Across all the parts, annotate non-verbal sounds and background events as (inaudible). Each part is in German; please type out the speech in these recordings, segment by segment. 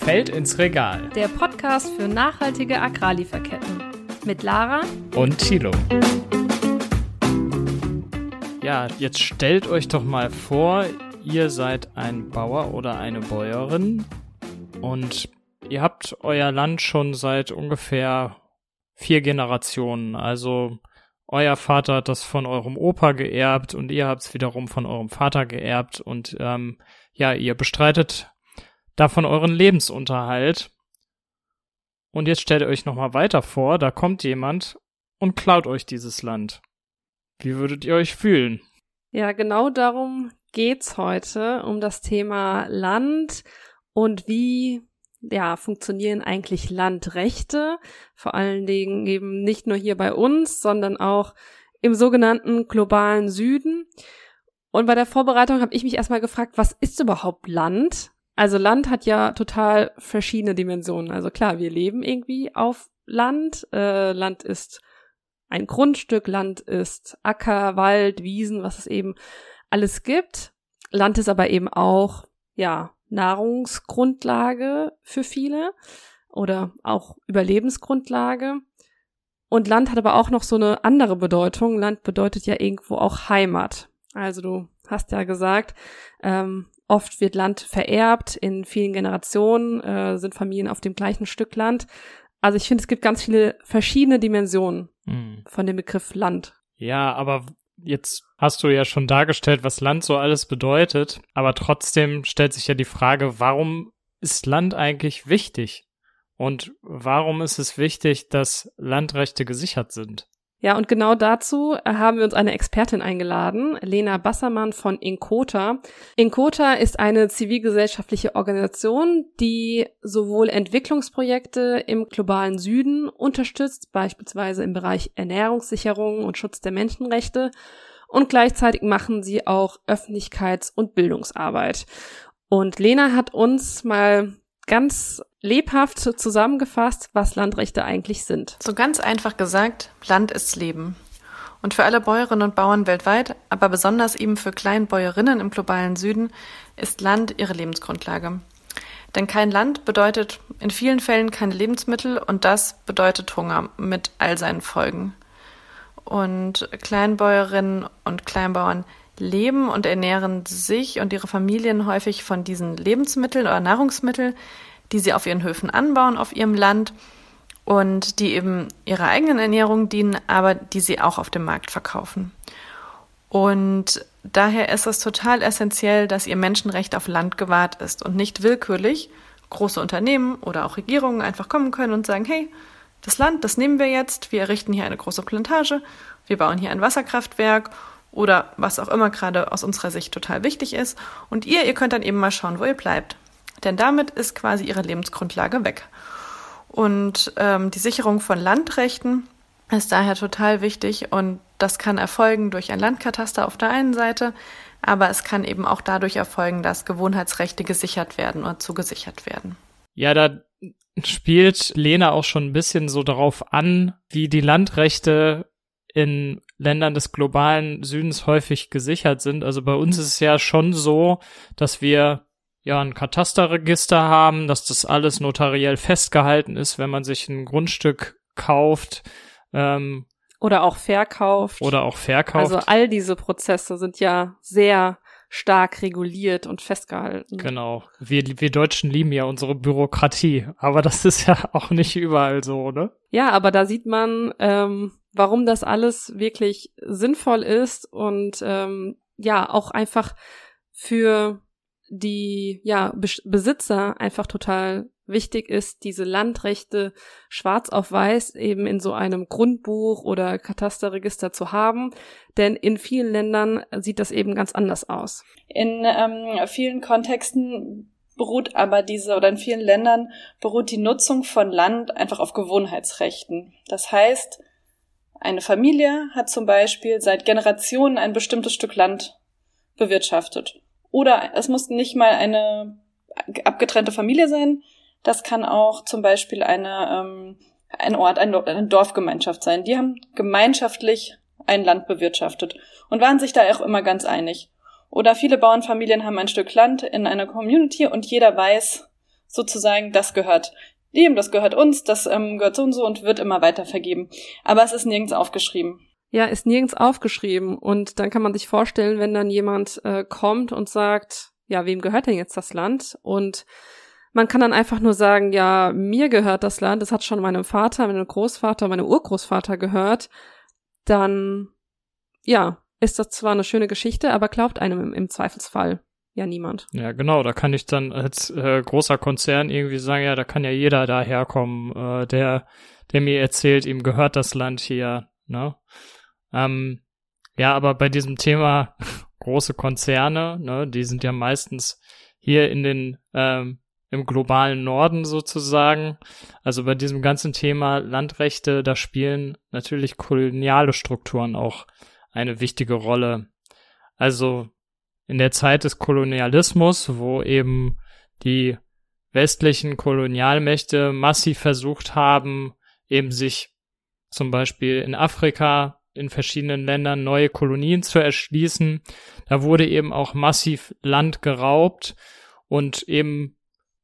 Feld ins Regal. Der Podcast für nachhaltige Agrarlieferketten. Mit Lara und Thilo. Ja, jetzt stellt euch doch mal vor, ihr seid ein Bauer oder eine Bäuerin und ihr habt euer Land schon seit ungefähr vier Generationen. Also euer Vater hat das von eurem Opa geerbt und ihr habt es wiederum von eurem Vater geerbt und ähm, ja, ihr bestreitet davon euren Lebensunterhalt. Und jetzt stellt ihr euch nochmal weiter vor, da kommt jemand und klaut euch dieses Land. Wie würdet ihr euch fühlen? Ja, genau darum geht's heute, um das Thema Land und wie ja, funktionieren eigentlich Landrechte, vor allen Dingen eben nicht nur hier bei uns, sondern auch im sogenannten globalen Süden. Und bei der Vorbereitung habe ich mich erstmal gefragt, was ist überhaupt Land? Also Land hat ja total verschiedene Dimensionen. Also klar, wir leben irgendwie auf Land. Äh, Land ist ein Grundstück, Land ist Acker, Wald, Wiesen, was es eben alles gibt. Land ist aber eben auch, ja, Nahrungsgrundlage für viele oder auch Überlebensgrundlage. Und Land hat aber auch noch so eine andere Bedeutung. Land bedeutet ja irgendwo auch Heimat. Also du hast ja gesagt, ähm, oft wird Land vererbt, in vielen Generationen äh, sind Familien auf dem gleichen Stück Land. Also ich finde, es gibt ganz viele verschiedene Dimensionen mhm. von dem Begriff Land. Ja, aber jetzt hast du ja schon dargestellt, was Land so alles bedeutet, aber trotzdem stellt sich ja die Frage, warum ist Land eigentlich wichtig? Und warum ist es wichtig, dass Landrechte gesichert sind? Ja, und genau dazu haben wir uns eine Expertin eingeladen, Lena Bassermann von Inkota. Inkota ist eine zivilgesellschaftliche Organisation, die sowohl Entwicklungsprojekte im globalen Süden unterstützt, beispielsweise im Bereich Ernährungssicherung und Schutz der Menschenrechte, und gleichzeitig machen sie auch Öffentlichkeits- und Bildungsarbeit. Und Lena hat uns mal ganz lebhaft zusammengefasst, was Landrechte eigentlich sind. So ganz einfach gesagt, Land ist Leben. Und für alle Bäuerinnen und Bauern weltweit, aber besonders eben für Kleinbäuerinnen im globalen Süden, ist Land ihre Lebensgrundlage. Denn kein Land bedeutet in vielen Fällen keine Lebensmittel und das bedeutet Hunger mit all seinen Folgen. Und Kleinbäuerinnen und Kleinbauern leben und ernähren sich und ihre Familien häufig von diesen Lebensmitteln oder Nahrungsmitteln, die sie auf ihren Höfen anbauen, auf ihrem Land und die eben ihrer eigenen Ernährung dienen, aber die sie auch auf dem Markt verkaufen. Und daher ist es total essentiell, dass ihr Menschenrecht auf Land gewahrt ist und nicht willkürlich große Unternehmen oder auch Regierungen einfach kommen können und sagen, hey, das Land, das nehmen wir jetzt, wir errichten hier eine große Plantage, wir bauen hier ein Wasserkraftwerk oder was auch immer gerade aus unserer Sicht total wichtig ist. Und ihr, ihr könnt dann eben mal schauen, wo ihr bleibt. Denn damit ist quasi ihre Lebensgrundlage weg. Und ähm, die Sicherung von Landrechten ist daher total wichtig und das kann erfolgen durch ein Landkataster auf der einen Seite, aber es kann eben auch dadurch erfolgen, dass Gewohnheitsrechte gesichert werden oder zugesichert werden. Ja, da spielt Lena auch schon ein bisschen so darauf an, wie die Landrechte in Ländern des globalen Südens häufig gesichert sind. Also bei uns ist es ja schon so, dass wir ja ein Katasterregister haben, dass das alles notariell festgehalten ist, wenn man sich ein Grundstück kauft. Ähm, oder auch verkauft. Oder auch verkauft. Also all diese Prozesse sind ja sehr stark reguliert und festgehalten. Genau. Wir, wir Deutschen lieben ja unsere Bürokratie, aber das ist ja (laughs) auch nicht überall so, ne? Ja, aber da sieht man, ähm, warum das alles wirklich sinnvoll ist und ähm, ja, auch einfach für die ja, Besitzer einfach total wichtig ist, diese Landrechte schwarz auf weiß eben in so einem Grundbuch oder Katasterregister zu haben. Denn in vielen Ländern sieht das eben ganz anders aus. In ähm, vielen Kontexten beruht aber diese oder in vielen Ländern beruht die Nutzung von Land einfach auf Gewohnheitsrechten. Das heißt, eine Familie hat zum Beispiel seit Generationen ein bestimmtes Stück Land bewirtschaftet. Oder es muss nicht mal eine abgetrennte Familie sein. Das kann auch zum Beispiel eine, ähm, ein Ort, eine, Dorfgemeinschaft sein. Die haben gemeinschaftlich ein Land bewirtschaftet und waren sich da auch immer ganz einig. Oder viele Bauernfamilien haben ein Stück Land in einer Community und jeder weiß, sozusagen, das gehört dem, das gehört uns, das ähm, gehört so und so und wird immer weiter vergeben. Aber es ist nirgends aufgeschrieben. Ja, ist nirgends aufgeschrieben. Und dann kann man sich vorstellen, wenn dann jemand äh, kommt und sagt, ja, wem gehört denn jetzt das Land? Und man kann dann einfach nur sagen, ja, mir gehört das Land, das hat schon meinem Vater, meinem Großvater, meinem Urgroßvater gehört, dann, ja, ist das zwar eine schöne Geschichte, aber glaubt einem im, im Zweifelsfall ja niemand. Ja, genau, da kann ich dann als äh, großer Konzern irgendwie sagen, ja, da kann ja jeder daherkommen, äh, der, der mir erzählt, ihm gehört das Land hier, ne? Ähm, ja, aber bei diesem Thema (laughs) große Konzerne, ne, die sind ja meistens hier in den ähm, im globalen Norden sozusagen. Also bei diesem ganzen Thema Landrechte, da spielen natürlich koloniale Strukturen auch eine wichtige Rolle. Also in der Zeit des Kolonialismus, wo eben die westlichen Kolonialmächte massiv versucht haben, eben sich zum Beispiel in Afrika in verschiedenen Ländern neue Kolonien zu erschließen. Da wurde eben auch massiv Land geraubt und eben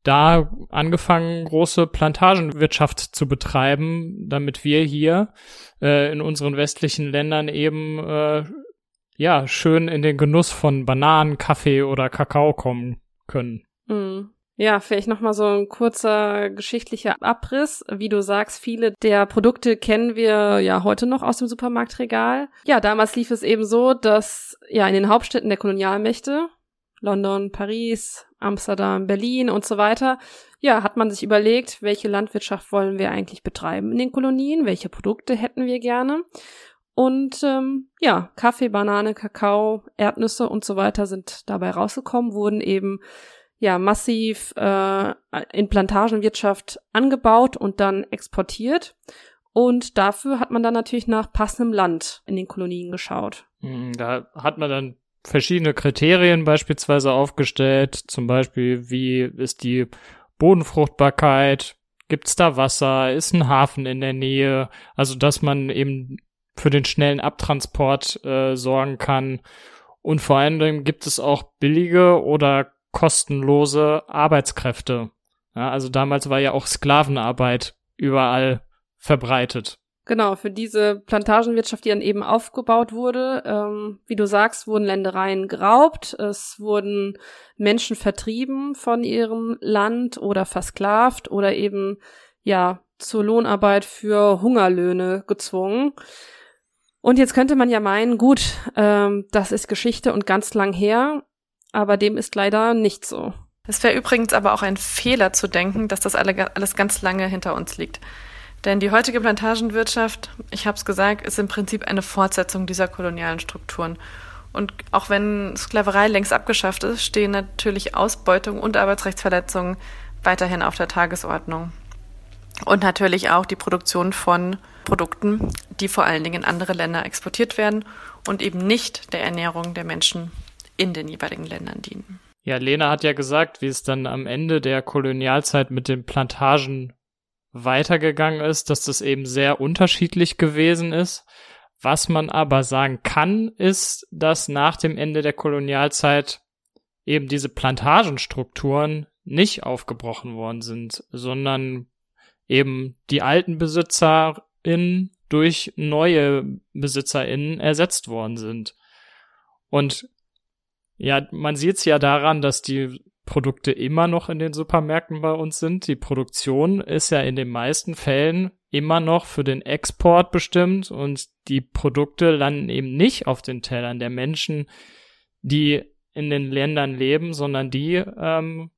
da angefangen, große Plantagenwirtschaft zu betreiben, damit wir hier äh, in unseren westlichen Ländern eben äh, ja schön in den Genuss von Bananen, Kaffee oder Kakao kommen können. Ja, vielleicht nochmal so ein kurzer geschichtlicher Abriss. Wie du sagst, viele der Produkte kennen wir ja heute noch aus dem Supermarktregal. Ja, damals lief es eben so, dass ja in den Hauptstädten der Kolonialmächte, London, Paris, Amsterdam, Berlin und so weiter, ja, hat man sich überlegt, welche Landwirtschaft wollen wir eigentlich betreiben in den Kolonien, welche Produkte hätten wir gerne. Und ähm, ja, Kaffee, Banane, Kakao, Erdnüsse und so weiter sind dabei rausgekommen, wurden eben ja massiv äh, in Plantagenwirtschaft angebaut und dann exportiert. Und dafür hat man dann natürlich nach passendem Land in den Kolonien geschaut. Hm, da hat man dann verschiedene Kriterien beispielsweise aufgestellt, zum Beispiel wie ist die Bodenfruchtbarkeit, gibt es da Wasser, ist ein Hafen in der Nähe, also dass man eben für den schnellen Abtransport äh, sorgen kann. Und vor allem gibt es auch billige oder kostenlose Arbeitskräfte. Ja, also damals war ja auch Sklavenarbeit überall verbreitet. Genau, für diese Plantagenwirtschaft, die dann eben aufgebaut wurde, ähm, wie du sagst, wurden Ländereien geraubt, es wurden Menschen vertrieben von ihrem Land oder versklavt oder eben ja zur Lohnarbeit für Hungerlöhne gezwungen. Und jetzt könnte man ja meinen, gut, ähm, das ist Geschichte und ganz lang her, aber dem ist leider nicht so. Es wäre übrigens aber auch ein Fehler zu denken, dass das alles ganz lange hinter uns liegt. Denn die heutige Plantagenwirtschaft, ich habe es gesagt, ist im Prinzip eine Fortsetzung dieser kolonialen Strukturen. Und auch wenn Sklaverei längst abgeschafft ist, stehen natürlich Ausbeutung und Arbeitsrechtsverletzungen weiterhin auf der Tagesordnung. Und natürlich auch die Produktion von Produkten, die vor allen Dingen in andere Länder exportiert werden und eben nicht der Ernährung der Menschen in den jeweiligen Ländern dienen. Ja, Lena hat ja gesagt, wie es dann am Ende der Kolonialzeit mit den Plantagen weitergegangen ist, dass das eben sehr unterschiedlich gewesen ist. Was man aber sagen kann, ist, dass nach dem Ende der Kolonialzeit eben diese Plantagenstrukturen nicht aufgebrochen worden sind, sondern eben die alten BesitzerInnen durch neue BesitzerInnen ersetzt worden sind. Und ja, man sieht es ja daran, dass die Produkte immer noch in den Supermärkten bei uns sind. Die Produktion ist ja in den meisten Fällen immer noch für den Export bestimmt und die Produkte landen eben nicht auf den Tellern der Menschen, die in den Ländern leben, sondern die ähm,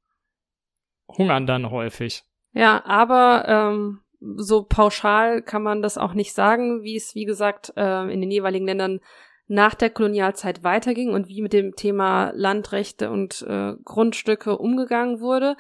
hungern dann häufig. Ja, aber ähm, so pauschal kann man das auch nicht sagen, wie es, wie gesagt, äh, in den jeweiligen Ländern nach der Kolonialzeit weiterging und wie mit dem Thema Landrechte und äh, Grundstücke umgegangen wurde.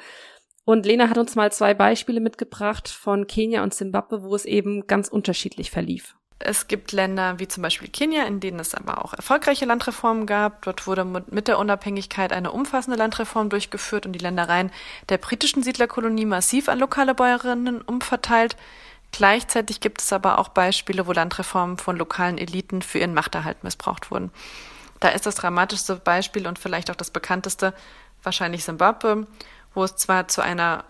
Und Lena hat uns mal zwei Beispiele mitgebracht von Kenia und Zimbabwe, wo es eben ganz unterschiedlich verlief. Es gibt Länder wie zum Beispiel Kenia, in denen es aber auch erfolgreiche Landreformen gab. Dort wurde mit der Unabhängigkeit eine umfassende Landreform durchgeführt und die Ländereien der britischen Siedlerkolonie massiv an lokale Bäuerinnen umverteilt. Gleichzeitig gibt es aber auch Beispiele, wo Landreformen von lokalen Eliten für ihren Machterhalt missbraucht wurden. Da ist das dramatischste Beispiel und vielleicht auch das bekannteste wahrscheinlich Simbabwe, wo es zwar zu einer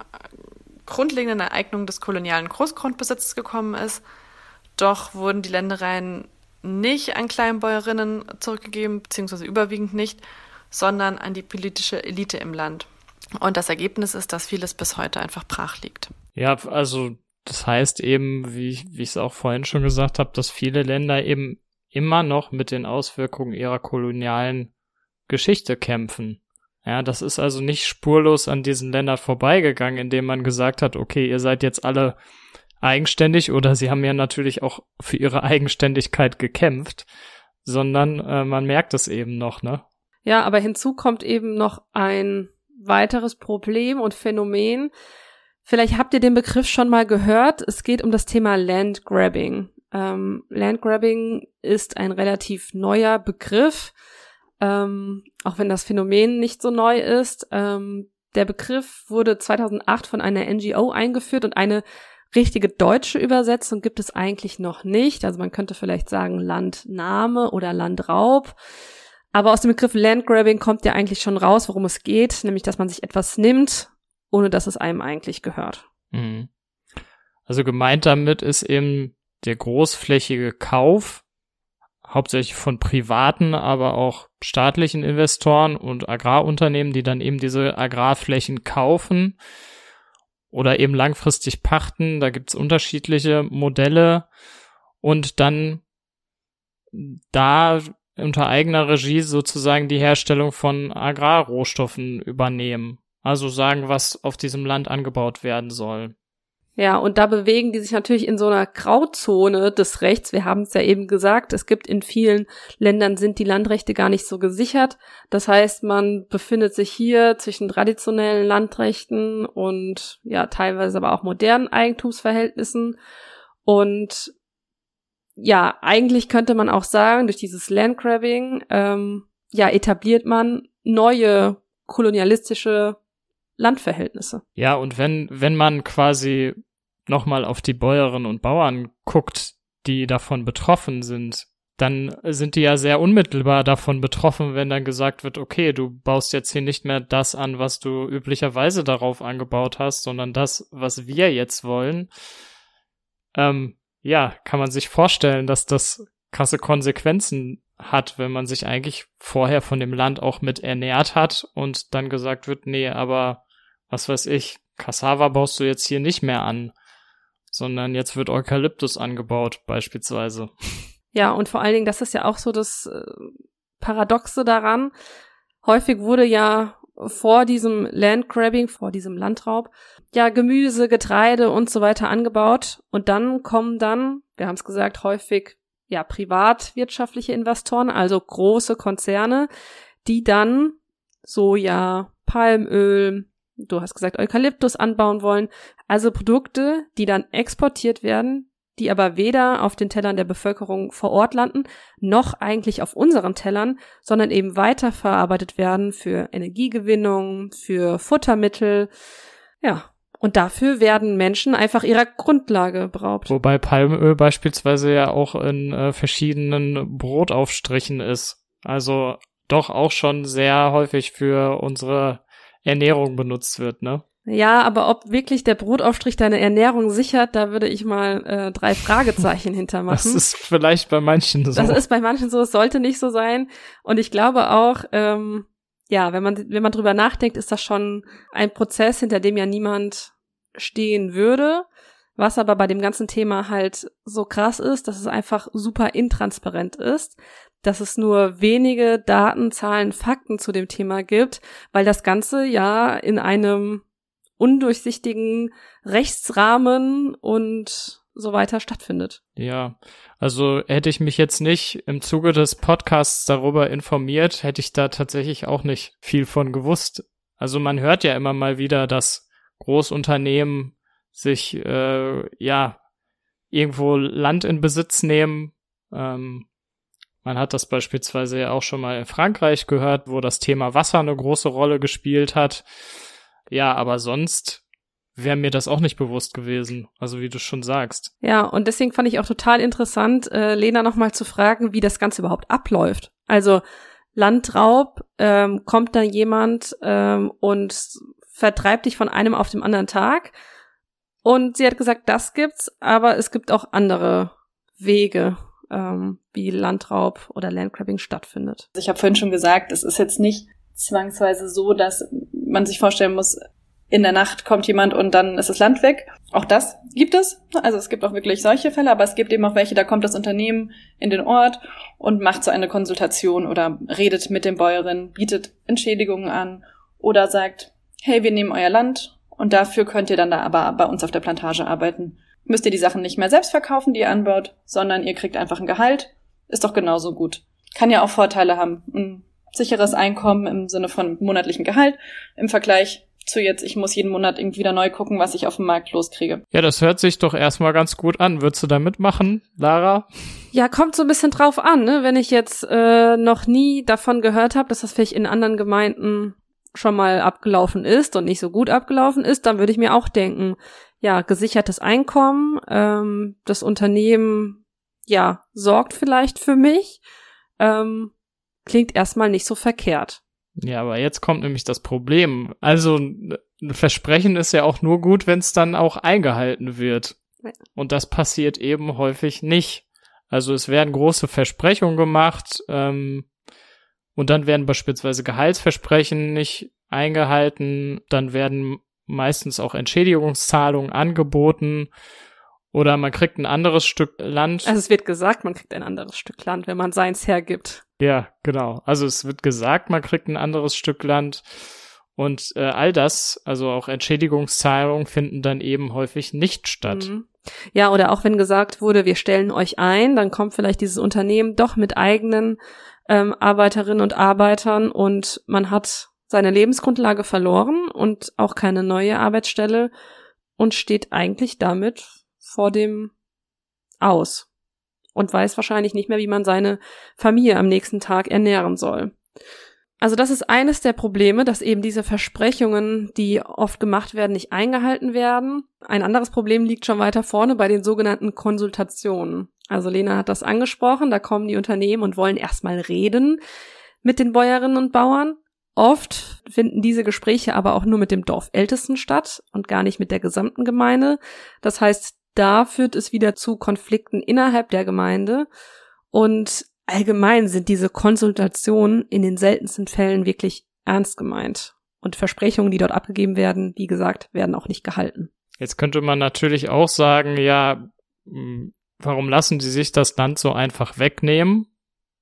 grundlegenden Eignung des kolonialen Großgrundbesitzes gekommen ist. Doch wurden die Ländereien nicht an Kleinbäuerinnen zurückgegeben, beziehungsweise überwiegend nicht, sondern an die politische Elite im Land. Und das Ergebnis ist, dass vieles bis heute einfach brach liegt. Ja, also das heißt eben, wie, wie ich es auch vorhin schon gesagt habe, dass viele Länder eben immer noch mit den Auswirkungen ihrer kolonialen Geschichte kämpfen. Ja, das ist also nicht spurlos an diesen Ländern vorbeigegangen, indem man gesagt hat, okay, ihr seid jetzt alle eigenständig oder sie haben ja natürlich auch für ihre Eigenständigkeit gekämpft, sondern äh, man merkt es eben noch, ne? Ja, aber hinzu kommt eben noch ein weiteres Problem und Phänomen. Vielleicht habt ihr den Begriff schon mal gehört. Es geht um das Thema Landgrabbing. Ähm, Landgrabbing ist ein relativ neuer Begriff, ähm, auch wenn das Phänomen nicht so neu ist. Ähm, der Begriff wurde 2008 von einer NGO eingeführt und eine richtige deutsche Übersetzung gibt es eigentlich noch nicht. Also man könnte vielleicht sagen Landnahme oder Landraub. Aber aus dem Begriff Landgrabbing kommt ja eigentlich schon raus, worum es geht, nämlich dass man sich etwas nimmt, ohne dass es einem eigentlich gehört. Mhm. Also gemeint damit ist eben der großflächige Kauf, hauptsächlich von privaten, aber auch staatlichen Investoren und Agrarunternehmen, die dann eben diese Agrarflächen kaufen oder eben langfristig pachten. Da gibt's unterschiedliche Modelle und dann da unter eigener Regie sozusagen die Herstellung von Agrarrohstoffen übernehmen. Also sagen, was auf diesem Land angebaut werden soll. Ja, und da bewegen die sich natürlich in so einer Grauzone des Rechts. Wir haben es ja eben gesagt, es gibt in vielen Ländern sind die Landrechte gar nicht so gesichert. Das heißt, man befindet sich hier zwischen traditionellen Landrechten und ja, teilweise aber auch modernen Eigentumsverhältnissen. Und ja, eigentlich könnte man auch sagen, durch dieses Landgrabbing, ähm, ja, etabliert man neue kolonialistische Landverhältnisse. Ja, und wenn, wenn man quasi nochmal auf die Bäuerinnen und Bauern guckt, die davon betroffen sind, dann sind die ja sehr unmittelbar davon betroffen, wenn dann gesagt wird, okay, du baust jetzt hier nicht mehr das an, was du üblicherweise darauf angebaut hast, sondern das, was wir jetzt wollen. Ähm, ja, kann man sich vorstellen, dass das krasse Konsequenzen hat, wenn man sich eigentlich vorher von dem Land auch mit ernährt hat und dann gesagt wird, nee, aber was weiß ich, Cassava baust du jetzt hier nicht mehr an sondern jetzt wird Eukalyptus angebaut beispielsweise. Ja, und vor allen Dingen, das ist ja auch so das äh, Paradoxe daran. Häufig wurde ja vor diesem Landgrabbing, vor diesem Landraub, ja Gemüse, Getreide und so weiter angebaut und dann kommen dann, wir haben es gesagt, häufig ja privatwirtschaftliche Investoren, also große Konzerne, die dann Soja, Palmöl, du hast gesagt, Eukalyptus anbauen wollen. Also Produkte, die dann exportiert werden, die aber weder auf den Tellern der Bevölkerung vor Ort landen, noch eigentlich auf unseren Tellern, sondern eben weiterverarbeitet werden für Energiegewinnung, für Futtermittel. Ja, und dafür werden Menschen einfach ihrer Grundlage beraubt. Wobei Palmöl beispielsweise ja auch in äh, verschiedenen Brotaufstrichen ist. Also doch auch schon sehr häufig für unsere Ernährung benutzt wird, ne? Ja, aber ob wirklich der Brotaufstrich deine Ernährung sichert, da würde ich mal äh, drei Fragezeichen (laughs) hintermachen. Das ist vielleicht bei manchen so. Das ist bei manchen so, es sollte nicht so sein. Und ich glaube auch, ähm, ja, wenn man, wenn man drüber nachdenkt, ist das schon ein Prozess, hinter dem ja niemand stehen würde. Was aber bei dem ganzen Thema halt so krass ist, dass es einfach super intransparent ist dass es nur wenige Daten, Zahlen, Fakten zu dem Thema gibt, weil das Ganze ja in einem undurchsichtigen Rechtsrahmen und so weiter stattfindet. Ja, also hätte ich mich jetzt nicht im Zuge des Podcasts darüber informiert, hätte ich da tatsächlich auch nicht viel von gewusst. Also man hört ja immer mal wieder, dass Großunternehmen sich äh, ja irgendwo Land in Besitz nehmen, ähm, man hat das beispielsweise ja auch schon mal in Frankreich gehört, wo das Thema Wasser eine große Rolle gespielt hat. Ja, aber sonst wäre mir das auch nicht bewusst gewesen, also wie du schon sagst. Ja, und deswegen fand ich auch total interessant, äh, Lena nochmal zu fragen, wie das Ganze überhaupt abläuft. Also Landraub, ähm, kommt da jemand ähm, und vertreibt dich von einem auf dem anderen Tag Und sie hat gesagt, das gibt's, aber es gibt auch andere Wege, ähm, wie Landraub oder Landgrabbing stattfindet. Ich habe vorhin schon gesagt, es ist jetzt nicht zwangsweise so, dass man sich vorstellen muss, in der Nacht kommt jemand und dann ist das Land weg. Auch das gibt es. Also es gibt auch wirklich solche Fälle, aber es gibt eben auch welche, da kommt das Unternehmen in den Ort und macht so eine Konsultation oder redet mit den Bäuerinnen, bietet Entschädigungen an oder sagt, hey, wir nehmen euer Land und dafür könnt ihr dann da aber bei uns auf der Plantage arbeiten. Müsst ihr die Sachen nicht mehr selbst verkaufen, die ihr anbaut, sondern ihr kriegt einfach ein Gehalt. Ist doch genauso gut. Kann ja auch Vorteile haben. Ein sicheres Einkommen im Sinne von monatlichen Gehalt im Vergleich zu jetzt, ich muss jeden Monat irgendwie wieder neu gucken, was ich auf dem Markt loskriege. Ja, das hört sich doch erstmal ganz gut an. Würdest du da mitmachen, Lara? Ja, kommt so ein bisschen drauf an, ne? Wenn ich jetzt äh, noch nie davon gehört habe, dass das vielleicht in anderen Gemeinden schon mal abgelaufen ist und nicht so gut abgelaufen ist, dann würde ich mir auch denken, ja, gesichertes Einkommen, ähm, das Unternehmen, ja, sorgt vielleicht für mich, ähm, klingt erstmal nicht so verkehrt. Ja, aber jetzt kommt nämlich das Problem. Also ein Versprechen ist ja auch nur gut, wenn es dann auch eingehalten wird. Und das passiert eben häufig nicht. Also es werden große Versprechungen gemacht ähm, und dann werden beispielsweise Gehaltsversprechen nicht eingehalten. Dann werden meistens auch Entschädigungszahlungen angeboten oder man kriegt ein anderes Stück Land. Also es wird gesagt, man kriegt ein anderes Stück Land, wenn man seins hergibt. Ja, genau. Also es wird gesagt, man kriegt ein anderes Stück Land. Und äh, all das, also auch Entschädigungszahlungen, finden dann eben häufig nicht statt. Mhm. Ja, oder auch wenn gesagt wurde, wir stellen euch ein, dann kommt vielleicht dieses Unternehmen doch mit eigenen ähm, Arbeiterinnen und Arbeitern und man hat seine Lebensgrundlage verloren und auch keine neue Arbeitsstelle und steht eigentlich damit vor dem Aus und weiß wahrscheinlich nicht mehr, wie man seine Familie am nächsten Tag ernähren soll. Also das ist eines der Probleme, dass eben diese Versprechungen, die oft gemacht werden, nicht eingehalten werden. Ein anderes Problem liegt schon weiter vorne bei den sogenannten Konsultationen. Also Lena hat das angesprochen, da kommen die Unternehmen und wollen erstmal reden mit den Bäuerinnen und Bauern. Oft finden diese Gespräche aber auch nur mit dem Dorfältesten statt und gar nicht mit der gesamten Gemeinde. Das heißt, da führt es wieder zu Konflikten innerhalb der Gemeinde und allgemein sind diese Konsultationen in den seltensten Fällen wirklich ernst gemeint. Und Versprechungen, die dort abgegeben werden, wie gesagt, werden auch nicht gehalten. Jetzt könnte man natürlich auch sagen, ja, warum lassen die sich das Land so einfach wegnehmen?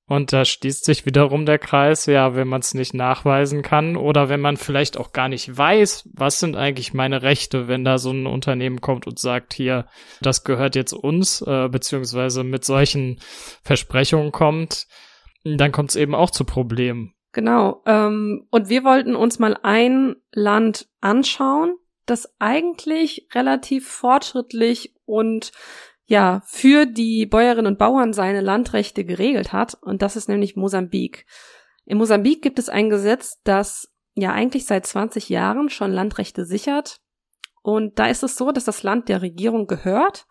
Und da schließt sich wiederum der Kreis, ja, wenn man es nicht nachweisen kann oder wenn man vielleicht auch gar nicht weiß, was sind eigentlich meine Rechte, wenn da so ein Unternehmen kommt und sagt, hier, das gehört jetzt uns, äh, beziehungsweise mit solchen Versprechungen kommt, dann kommt es eben auch zu Problemen. Genau. Ähm, und wir wollten uns mal ein Land anschauen, das eigentlich relativ fortschrittlich und ja, für die Bäuerinnen und Bauern seine Landrechte geregelt hat. Und das ist nämlich Mosambik. In Mosambik gibt es ein Gesetz, das ja eigentlich seit 20 Jahren schon Landrechte sichert. Und da ist es so, dass das Land der Regierung gehört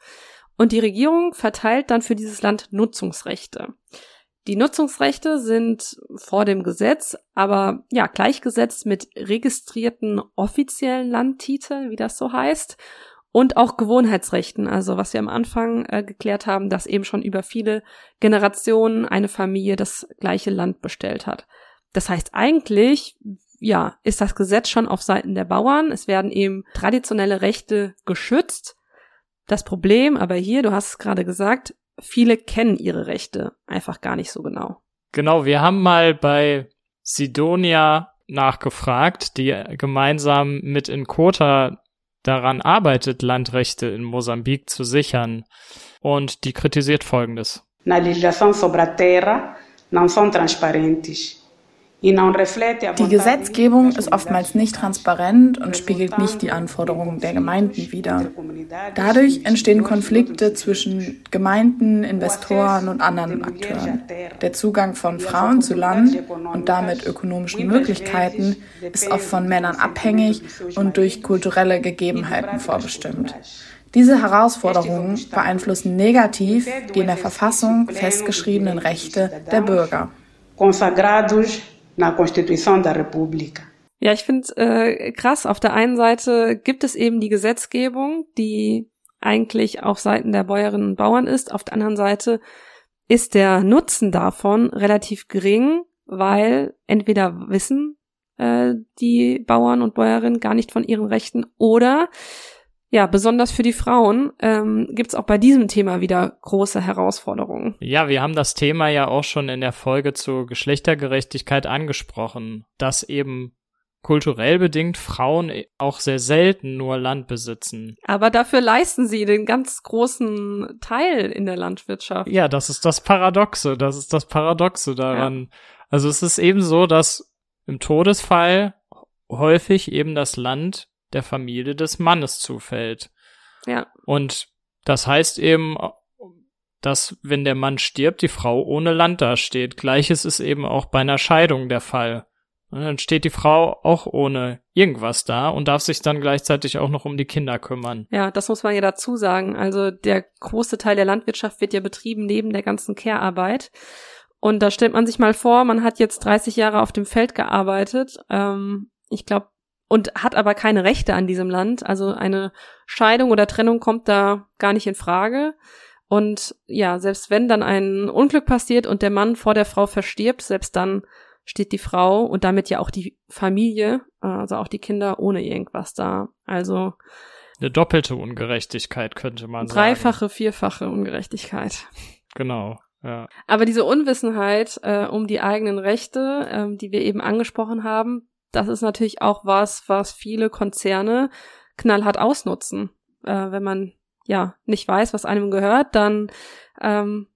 und die Regierung verteilt dann für dieses Land Nutzungsrechte. Die Nutzungsrechte sind vor dem Gesetz, aber ja, gleichgesetzt mit registrierten offiziellen Landtiteln, wie das so heißt und auch Gewohnheitsrechten, also was wir am Anfang äh, geklärt haben, dass eben schon über viele Generationen eine Familie das gleiche Land bestellt hat. Das heißt eigentlich, ja, ist das Gesetz schon auf Seiten der Bauern. Es werden eben traditionelle Rechte geschützt. Das Problem aber hier, du hast es gerade gesagt, viele kennen ihre Rechte einfach gar nicht so genau. Genau, wir haben mal bei Sidonia nachgefragt, die gemeinsam mit Inkota daran arbeitet, Landrechte in Mosambik zu sichern. Und die kritisiert Folgendes. Na legislação sobre a terra não são transparentes. Die Gesetzgebung ist oftmals nicht transparent und spiegelt nicht die Anforderungen der Gemeinden wider. Dadurch entstehen Konflikte zwischen Gemeinden, Investoren und anderen Akteuren. Der Zugang von Frauen zu Land und damit ökonomischen Möglichkeiten ist oft von Männern abhängig und durch kulturelle Gegebenheiten vorbestimmt. Diese Herausforderungen beeinflussen negativ die in der Verfassung festgeschriebenen Rechte der Bürger. Consagrados na Constituição da República. Ja, ich finde äh, krass. Auf der einen Seite gibt es eben die Gesetzgebung, die eigentlich auf Seiten der Bäuerinnen und Bauern ist. Auf der anderen Seite ist der Nutzen davon relativ gering, weil entweder wissen äh, die Bauern und Bäuerinnen gar nicht von ihren Rechten oder ja, besonders für die Frauen ähm, gibt es auch bei diesem Thema wieder große Herausforderungen. Ja, wir haben das Thema ja auch schon in der Folge zur Geschlechtergerechtigkeit angesprochen, dass eben kulturell bedingt Frauen auch sehr selten nur Land besitzen. Aber dafür leisten sie den ganz großen Teil in der Landwirtschaft. Ja, das ist das Paradoxe, das ist das Paradoxe daran. Ja. Also es ist eben so, dass im Todesfall häufig eben das Land der Familie des Mannes zufällt. Ja. Und das heißt eben, dass wenn der Mann stirbt, die Frau ohne Land dasteht. Gleiches ist eben auch bei einer Scheidung der Fall. Und dann steht die Frau auch ohne irgendwas da und darf sich dann gleichzeitig auch noch um die Kinder kümmern. Ja, das muss man ja dazu sagen. Also der große Teil der Landwirtschaft wird ja betrieben neben der ganzen Care-Arbeit. Und da stellt man sich mal vor, man hat jetzt 30 Jahre auf dem Feld gearbeitet. Ähm, ich glaube, und hat aber keine Rechte an diesem Land. Also eine Scheidung oder Trennung kommt da gar nicht in Frage. Und ja, selbst wenn dann ein Unglück passiert und der Mann vor der Frau verstirbt, selbst dann steht die Frau und damit ja auch die Familie, also auch die Kinder ohne irgendwas da. Also eine doppelte Ungerechtigkeit könnte man dreifache, sagen. Dreifache, vierfache Ungerechtigkeit. Genau. Ja. Aber diese Unwissenheit äh, um die eigenen Rechte, äh, die wir eben angesprochen haben, das ist natürlich auch was, was viele Konzerne knallhart ausnutzen. Äh, wenn man ja nicht weiß, was einem gehört, dann ähm,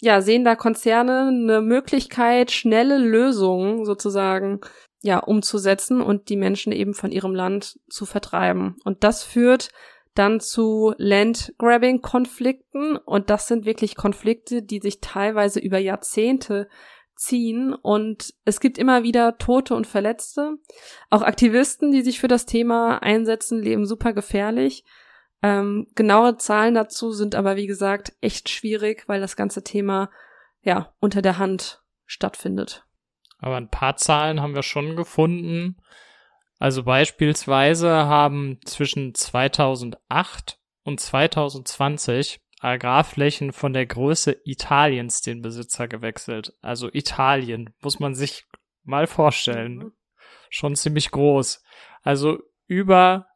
ja, sehen da Konzerne eine Möglichkeit, schnelle Lösungen sozusagen ja umzusetzen und die Menschen eben von ihrem Land zu vertreiben. Und das führt dann zu Landgrabbing-Konflikten und das sind wirklich Konflikte, die sich teilweise über Jahrzehnte ziehen und es gibt immer wieder Tote und Verletzte. Auch Aktivisten, die sich für das Thema einsetzen, leben super gefährlich. Ähm, genaue Zahlen dazu sind aber, wie gesagt, echt schwierig, weil das ganze Thema ja unter der Hand stattfindet. Aber ein paar Zahlen haben wir schon gefunden. Also beispielsweise haben zwischen 2008 und 2020 Agrarflächen von der Größe Italiens den Besitzer gewechselt. Also Italien, muss man sich mal vorstellen. Mhm. Schon ziemlich groß. Also über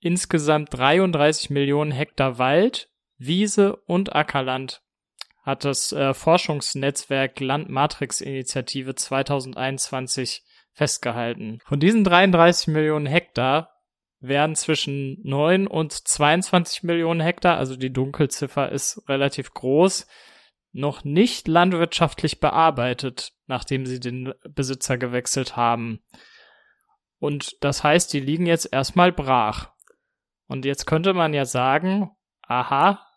insgesamt 33 Millionen Hektar Wald, Wiese und Ackerland hat das äh, Forschungsnetzwerk Landmatrix-Initiative 2021 festgehalten. Von diesen 33 Millionen Hektar werden zwischen 9 und 22 Millionen Hektar, also die Dunkelziffer ist relativ groß, noch nicht landwirtschaftlich bearbeitet, nachdem sie den Besitzer gewechselt haben. Und das heißt, die liegen jetzt erstmal brach. Und jetzt könnte man ja sagen, aha,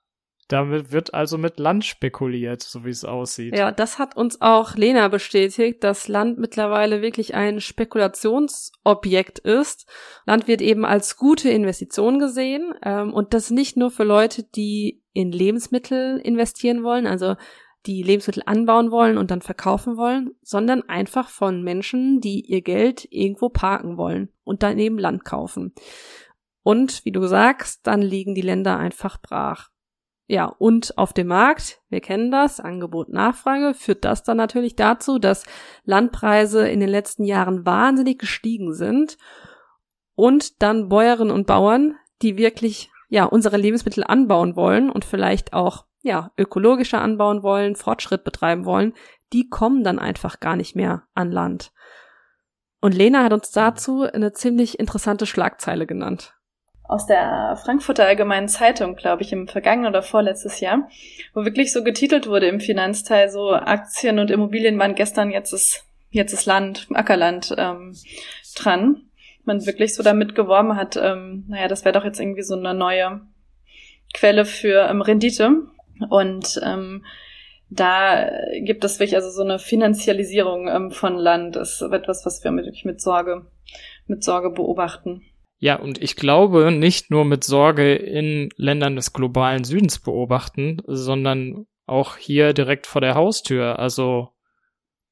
damit wird also mit Land spekuliert, so wie es aussieht. Ja, das hat uns auch Lena bestätigt, dass Land mittlerweile wirklich ein Spekulationsobjekt ist. Land wird eben als gute Investition gesehen ähm, und das nicht nur für Leute, die in Lebensmittel investieren wollen, also die Lebensmittel anbauen wollen und dann verkaufen wollen, sondern einfach von Menschen, die ihr Geld irgendwo parken wollen und dann eben Land kaufen. Und wie du sagst, dann liegen die Länder einfach brach. Ja, und auf dem Markt, wir kennen das, Angebot, Nachfrage, führt das dann natürlich dazu, dass Landpreise in den letzten Jahren wahnsinnig gestiegen sind und dann Bäuerinnen und Bauern, die wirklich, ja, unsere Lebensmittel anbauen wollen und vielleicht auch, ja, ökologischer anbauen wollen, Fortschritt betreiben wollen, die kommen dann einfach gar nicht mehr an Land. Und Lena hat uns dazu eine ziemlich interessante Schlagzeile genannt aus der Frankfurter Allgemeinen Zeitung, glaube ich, im vergangenen oder vorletztes Jahr, wo wirklich so getitelt wurde im Finanzteil, so Aktien und Immobilien waren gestern, jetzt ist, jetzt ist Land, Ackerland ähm, dran. Man wirklich so damit geworben hat, ähm, naja, das wäre doch jetzt irgendwie so eine neue Quelle für ähm, Rendite. Und ähm, da gibt es wirklich also so eine Finanzialisierung ähm, von Land. Das ist etwas, was wir mit, mit Sorge, mit Sorge beobachten. Ja, und ich glaube, nicht nur mit Sorge in Ländern des globalen Südens beobachten, sondern auch hier direkt vor der Haustür. Also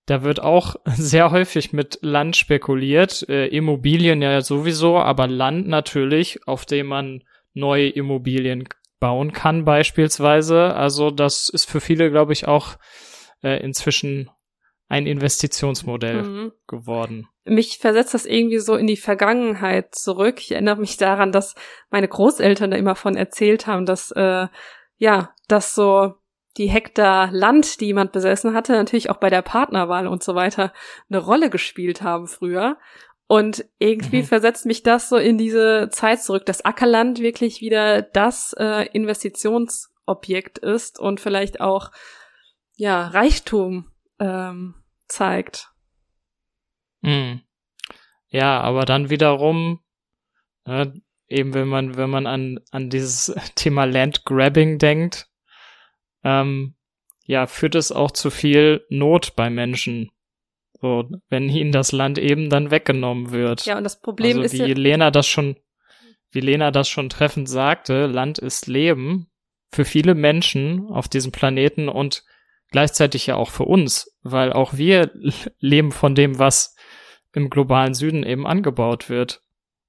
da wird auch (laughs) sehr häufig mit Land spekuliert. Äh, Immobilien ja sowieso, aber Land natürlich, auf dem man neue Immobilien bauen kann beispielsweise. Also das ist für viele, glaube ich, auch äh, inzwischen ein Investitionsmodell mhm. geworden. Mich versetzt das irgendwie so in die Vergangenheit zurück. Ich erinnere mich daran, dass meine Großeltern da immer von erzählt haben, dass äh, ja, dass so die Hektar Land, die jemand besessen hatte, natürlich auch bei der Partnerwahl und so weiter eine Rolle gespielt haben früher. Und irgendwie mhm. versetzt mich das so in diese Zeit zurück, dass Ackerland wirklich wieder das äh, Investitionsobjekt ist und vielleicht auch ja Reichtum ähm, zeigt. Mhm. Ja, aber dann wiederum, äh, eben wenn man, wenn man an, an dieses (laughs) Thema Landgrabbing denkt, ähm, ja, führt es auch zu viel Not bei Menschen. So, wenn (laughs) ihnen das Land eben dann weggenommen wird. Ja, und das Problem also, ist wie ja Lena das schon, wie Lena das schon treffend sagte, Land ist Leben für viele Menschen auf diesem Planeten und gleichzeitig ja auch für uns, weil auch wir (laughs) leben von dem, was im globalen Süden eben angebaut wird.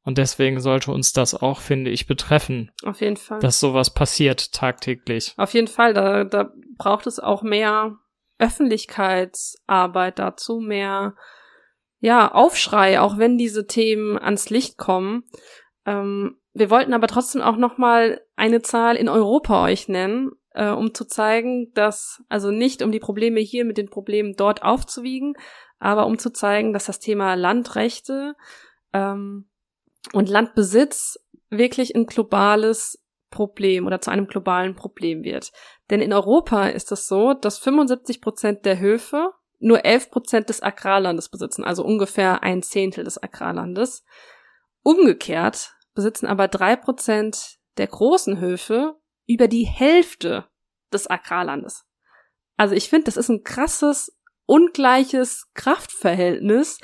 Und deswegen sollte uns das auch, finde ich, betreffen. Auf jeden Fall. Dass sowas passiert tagtäglich. Auf jeden Fall. Da, da braucht es auch mehr Öffentlichkeitsarbeit dazu, mehr ja, Aufschrei, auch wenn diese Themen ans Licht kommen. Ähm, wir wollten aber trotzdem auch noch mal eine Zahl in Europa euch nennen, äh, um zu zeigen, dass also nicht um die Probleme hier mit den Problemen dort aufzuwiegen, aber um zu zeigen, dass das Thema Landrechte ähm, und Landbesitz wirklich ein globales Problem oder zu einem globalen Problem wird. Denn in Europa ist es so, dass 75 Prozent der Höfe nur 11 Prozent des Agrarlandes besitzen, also ungefähr ein Zehntel des Agrarlandes. Umgekehrt besitzen aber drei Prozent der großen Höfe über die Hälfte des Agrarlandes. Also ich finde, das ist ein krasses, ungleiches Kraftverhältnis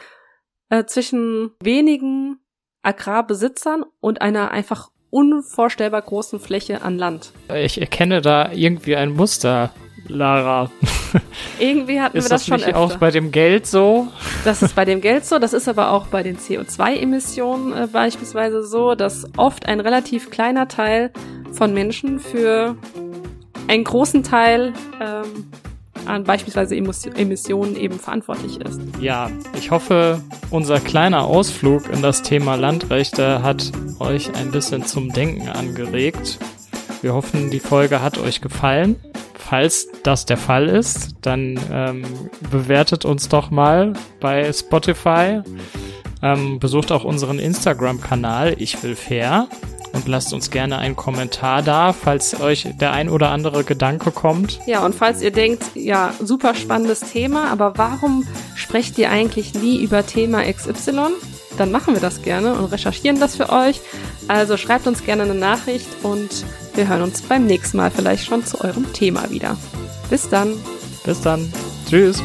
äh, zwischen wenigen Agrarbesitzern und einer einfach unvorstellbar großen Fläche an Land. Ich erkenne da irgendwie ein Muster, Lara. (laughs) Irgendwie hatten wir das, das schon nicht öfter. auch bei dem Geld so? Das ist bei dem Geld so, das ist aber auch bei den CO2-Emissionen äh, beispielsweise so, dass oft ein relativ kleiner Teil von Menschen für einen großen Teil ähm, an beispielsweise Emissionen eben verantwortlich ist. Ja, ich hoffe, unser kleiner Ausflug in das Thema Landrechte hat euch ein bisschen zum Denken angeregt. Wir hoffen, die Folge hat euch gefallen. Falls das der Fall ist, dann ähm, bewertet uns doch mal bei Spotify. Ähm, besucht auch unseren Instagram-Kanal Ich will fair und lasst uns gerne einen Kommentar da, falls euch der ein oder andere Gedanke kommt. Ja, und falls ihr denkt, ja, super spannendes Thema, aber warum sprecht ihr eigentlich nie über Thema XY? Dann machen wir das gerne und recherchieren das für euch. Also schreibt uns gerne eine Nachricht und wir hören uns beim nächsten Mal vielleicht schon zu eurem Thema wieder. Bis dann. Bis dann. Tschüss.